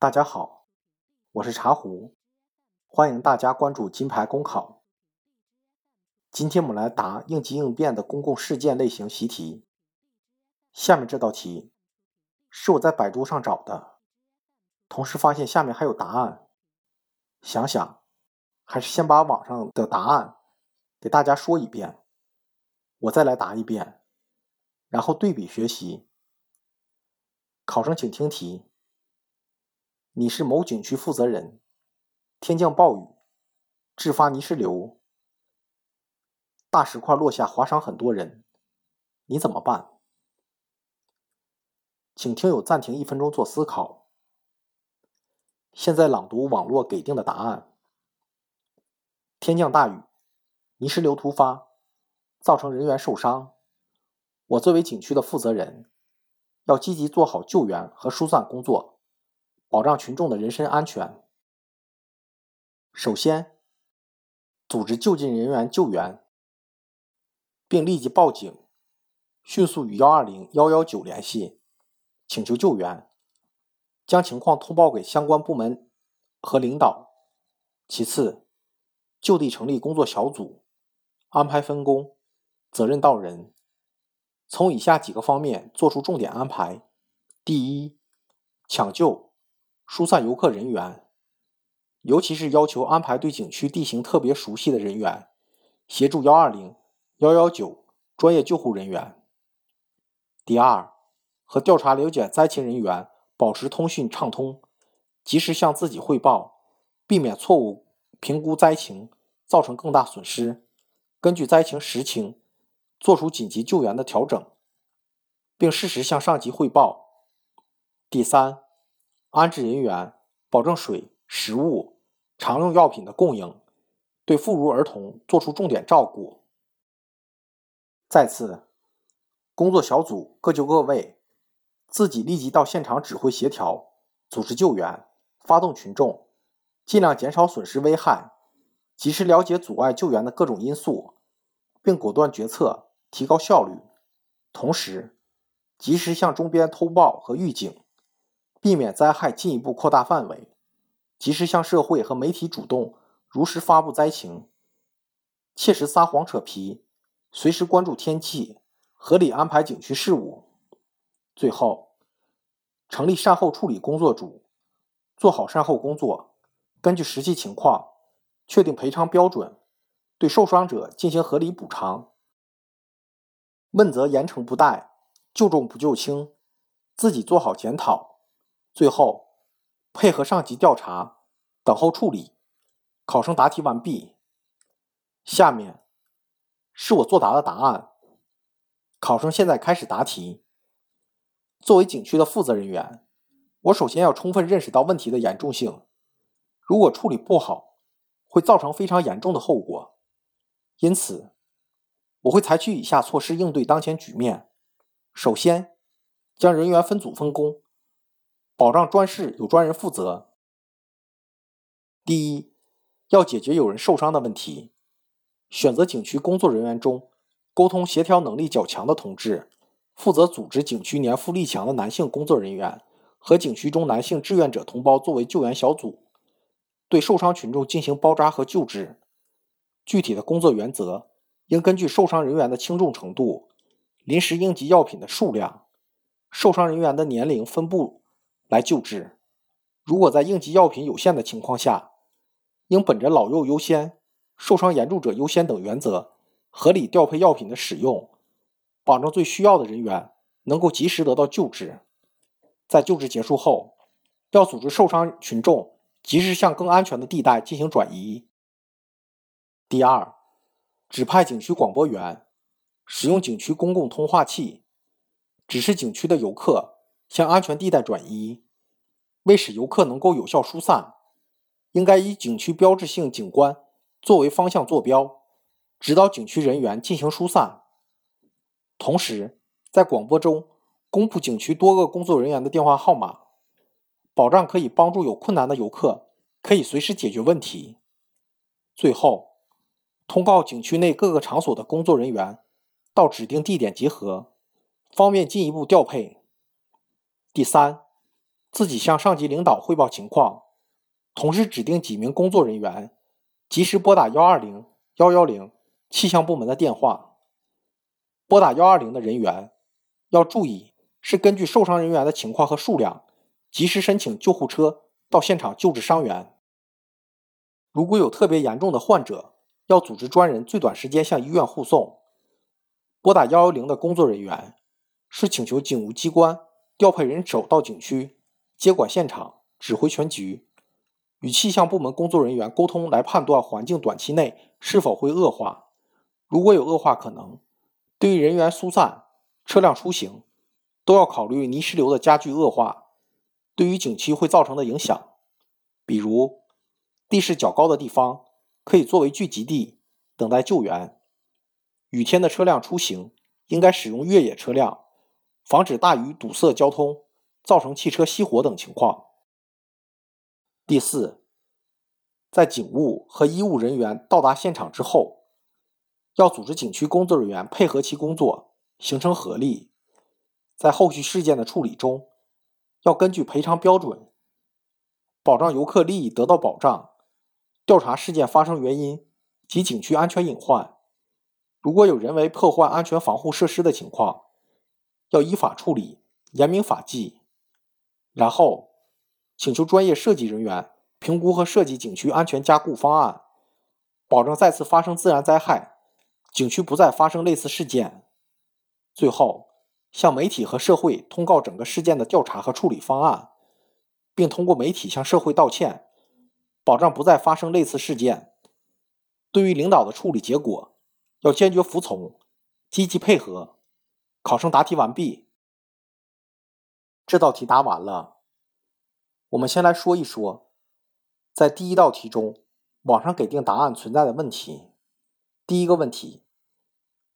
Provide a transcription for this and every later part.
大家好，我是茶壶，欢迎大家关注金牌公考。今天我们来答应急应变的公共事件类型习题。下面这道题是我在百度上找的，同时发现下面还有答案。想想，还是先把网上的答案给大家说一遍，我再来答一遍，然后对比学习。考生请听题。你是某景区负责人，天降暴雨，致发泥石流，大石块落下划伤很多人，你怎么办？请听友暂停一分钟做思考。现在朗读网络给定的答案：天降大雨，泥石流突发，造成人员受伤。我作为景区的负责人，要积极做好救援和疏散工作。保障群众的人身安全。首先，组织就近人员救援，并立即报警，迅速与幺二零、幺幺九联系，请求救援，将情况通报给相关部门和领导。其次，就地成立工作小组，安排分工，责任到人，从以下几个方面作出重点安排：第一，抢救。疏散游客人员，尤其是要求安排对景区地形特别熟悉的人员，协助幺二零、幺幺九专业救护人员。第二，和调查了解灾情人员保持通讯畅通，及时向自己汇报，避免错误评估灾情，造成更大损失。根据灾情实情，做出紧急救援的调整，并适时向上级汇报。第三。安置人员，保证水、食物、常用药品的供应，对妇孺儿童作出重点照顾。再次，工作小组各就各位，自己立即到现场指挥协调，组织救援，发动群众，尽量减少损失危害，及时了解阻碍救援的各种因素，并果断决策，提高效率。同时，及时向中边通报和预警。避免灾害进一步扩大范围，及时向社会和媒体主动如实发布灾情，切实撒谎扯皮，随时关注天气，合理安排景区事务。最后，成立善后处理工作组，做好善后工作，根据实际情况确定赔偿标准，对受伤者进行合理补偿。问责严惩不贷，救重不救轻，自己做好检讨。最后，配合上级调查，等候处理。考生答题完毕。下面是我作答的答案。考生现在开始答题。作为景区的负责人员，我首先要充分认识到问题的严重性。如果处理不好，会造成非常严重的后果。因此，我会采取以下措施应对当前局面：首先，将人员分组分工。保障专事有专人负责。第一，要解决有人受伤的问题，选择景区工作人员中沟通协调能力较强的同志，负责组织景区年富力强的男性工作人员和景区中男性志愿者同胞作为救援小组，对受伤群众进行包扎和救治。具体的工作原则应根据受伤人员的轻重程度、临时应急药品的数量、受伤人员的年龄分布。来救治。如果在应急药品有限的情况下，应本着老幼优先、受伤严重者优先等原则，合理调配药品的使用，保证最需要的人员能够及时得到救治。在救治结束后，要组织受伤群众及时向更安全的地带进行转移。第二，指派景区广播员，使用景区公共通话器，指示景区的游客。向安全地带转移，为使游客能够有效疏散，应该以景区标志性景观作为方向坐标，指导景区人员进行疏散。同时，在广播中公布景区多个工作人员的电话号码，保障可以帮助有困难的游客可以随时解决问题。最后，通告景区内各个场所的工作人员到指定地点集合，方便进一步调配。第三，自己向上级领导汇报情况，同时指定几名工作人员及时拨打幺二零、幺幺零气象部门的电话。拨打幺二零的人员要注意，是根据受伤人员的情况和数量，及时申请救护车到现场救治伤员。如果有特别严重的患者，要组织专人最短时间向医院护送。拨打幺幺零的工作人员是请求警务机关调配人手到景区接管现场，指挥全局，与气象部门工作人员沟通，来判断环境短期内是否会恶化。如果有恶化可能，对于人员疏散、车辆出行，都要考虑泥石流的加剧恶化对于景区会造成的影响，比如地势较高的地方。可以作为聚集地，等待救援。雨天的车辆出行应该使用越野车辆，防止大雨堵塞交通，造成汽车熄火等情况。第四，在警务和医务人员到达现场之后，要组织景区工作人员配合其工作，形成合力。在后续事件的处理中，要根据赔偿标准，保障游客利益得到保障。调查事件发生原因及景区安全隐患，如果有人为破坏安全防护设施的情况，要依法处理，严明法纪。然后请求专业设计人员评估和设计景区安全加固方案，保证再次发生自然灾害，景区不再发生类似事件。最后向媒体和社会通告整个事件的调查和处理方案，并通过媒体向社会道歉。保障不再发生类似事件。对于领导的处理结果，要坚决服从，积极配合。考生答题完毕。这道题答完了。我们先来说一说，在第一道题中，网上给定答案存在的问题。第一个问题，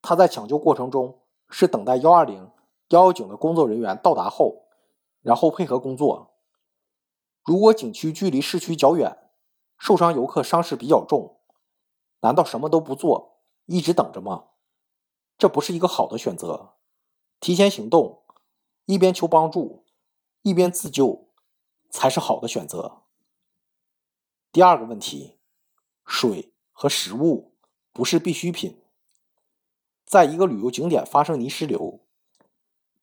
他在抢救过程中是等待幺二零、幺幺九的工作人员到达后，然后配合工作。如果景区距离市区较远，受伤游客伤势比较重，难道什么都不做，一直等着吗？这不是一个好的选择。提前行动，一边求帮助，一边自救，才是好的选择。第二个问题，水和食物不是必需品。在一个旅游景点发生泥石流，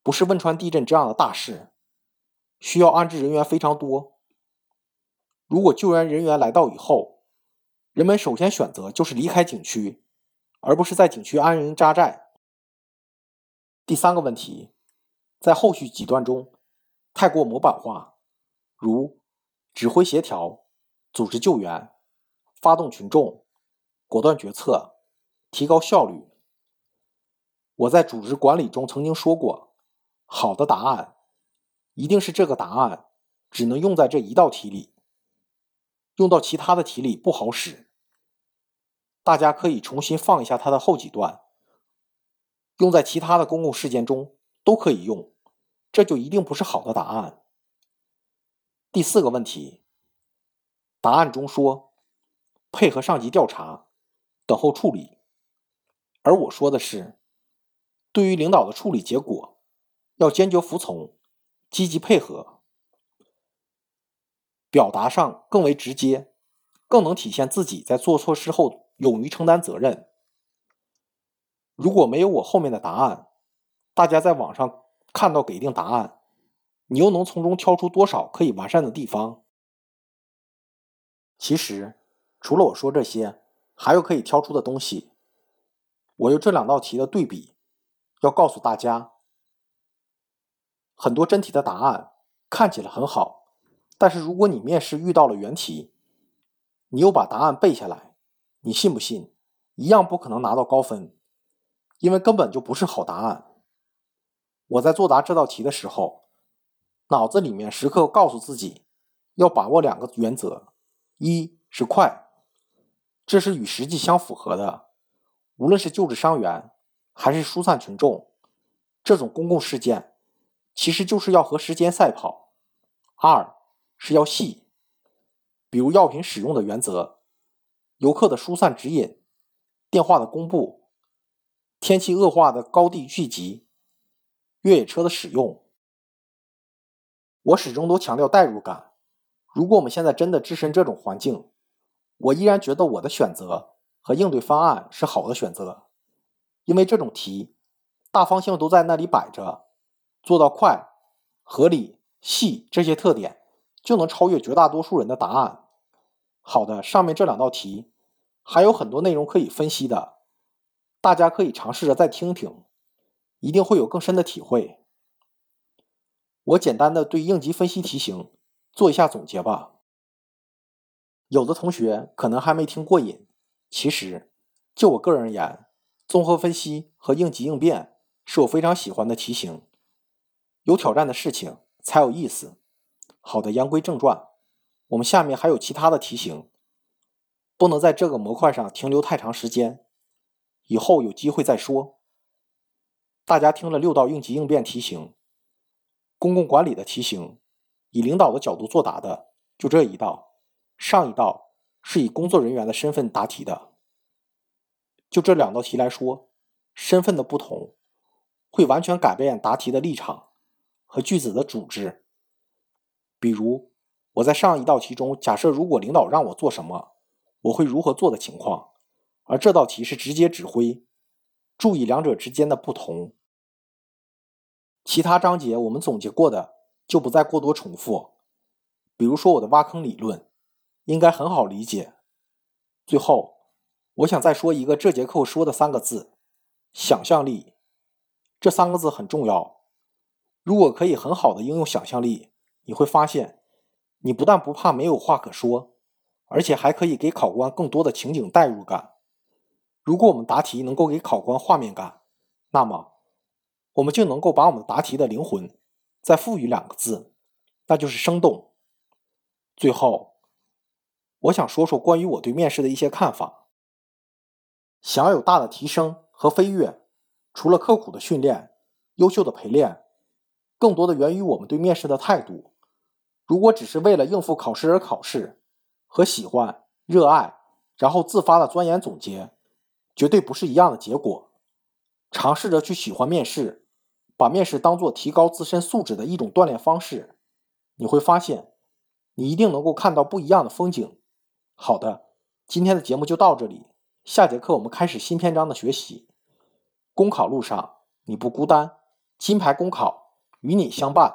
不是汶川地震这样的大事，需要安置人员非常多。如果救援人员来到以后，人们首先选择就是离开景区，而不是在景区安营扎寨。第三个问题，在后续几段中太过模板化，如指挥协调、组织救援、发动群众、果断决策、提高效率。我在组织管理中曾经说过，好的答案一定是这个答案只能用在这一道题里。用到其他的题里不好使，大家可以重新放一下它的后几段，用在其他的公共事件中都可以用，这就一定不是好的答案。第四个问题，答案中说配合上级调查，等候处理，而我说的是，对于领导的处理结果，要坚决服从，积极配合。表达上更为直接，更能体现自己在做错事后勇于承担责任。如果没有我后面的答案，大家在网上看到给定答案，你又能从中挑出多少可以完善的地方？其实，除了我说这些，还有可以挑出的东西。我用这两道题的对比，要告诉大家，很多真题的答案看起来很好。但是如果你面试遇到了原题，你又把答案背下来，你信不信，一样不可能拿到高分，因为根本就不是好答案。我在作答这道题的时候，脑子里面时刻告诉自己，要把握两个原则：一是快，这是与实际相符合的。无论是救治伤员，还是疏散群众，这种公共事件，其实就是要和时间赛跑。二。是要细，比如药品使用的原则、游客的疏散指引、电话的公布、天气恶化的高地聚集、越野车的使用。我始终都强调代入感。如果我们现在真的置身这种环境，我依然觉得我的选择和应对方案是好的选择，因为这种题大方向都在那里摆着，做到快、合理、细这些特点，就能超越绝大多数人的答案。好的，上面这两道题还有很多内容可以分析的，大家可以尝试着再听听，一定会有更深的体会。我简单的对应急分析题型做一下总结吧。有的同学可能还没听过瘾，其实就我个人而言，综合分析和应急应变是我非常喜欢的题型。有挑战的事情才有意思。好的，言归正传，我们下面还有其他的题型，不能在这个模块上停留太长时间，以后有机会再说。大家听了六道应急应变题型，公共管理的题型，以领导的角度作答的就这一道。上一道是以工作人员的身份答题的，就这两道题来说，身份的不同会完全改变答题的立场和句子的组织。比如我在上一道题中假设，如果领导让我做什么，我会如何做的情况，而这道题是直接指挥，注意两者之间的不同。其他章节我们总结过的就不再过多重复，比如说我的挖坑理论。应该很好理解。最后，我想再说一个这节课说的三个字：想象力。这三个字很重要。如果可以很好的应用想象力，你会发现，你不但不怕没有话可说，而且还可以给考官更多的情景代入感。如果我们答题能够给考官画面感，那么我们就能够把我们答题的灵魂再赋予两个字，那就是生动。最后。我想说说关于我对面试的一些看法。想要有大的提升和飞跃，除了刻苦的训练、优秀的陪练，更多的源于我们对面试的态度。如果只是为了应付考试而考试，和喜欢、热爱，然后自发的钻研总结，绝对不是一样的结果。尝试着去喜欢面试，把面试当做提高自身素质的一种锻炼方式，你会发现，你一定能够看到不一样的风景。好的，今天的节目就到这里。下节课我们开始新篇章的学习。公考路上你不孤单，金牌公考与你相伴。